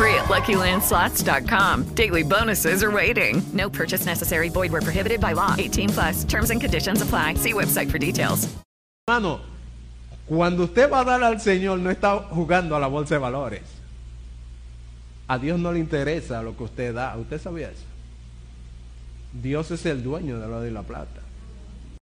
Free at LuckyLandSlots.com. Daily bonuses are waiting. No purchase necessary. Void where prohibited by law. 18 plus. Terms and conditions apply. See website for details. Hermano, cuando usted va a dar al Señor, no está jugando a la bolsa de valores. A Dios no le interesa lo que usted da. ¿Usted sabía eso? Dios es el dueño de lo de la plata.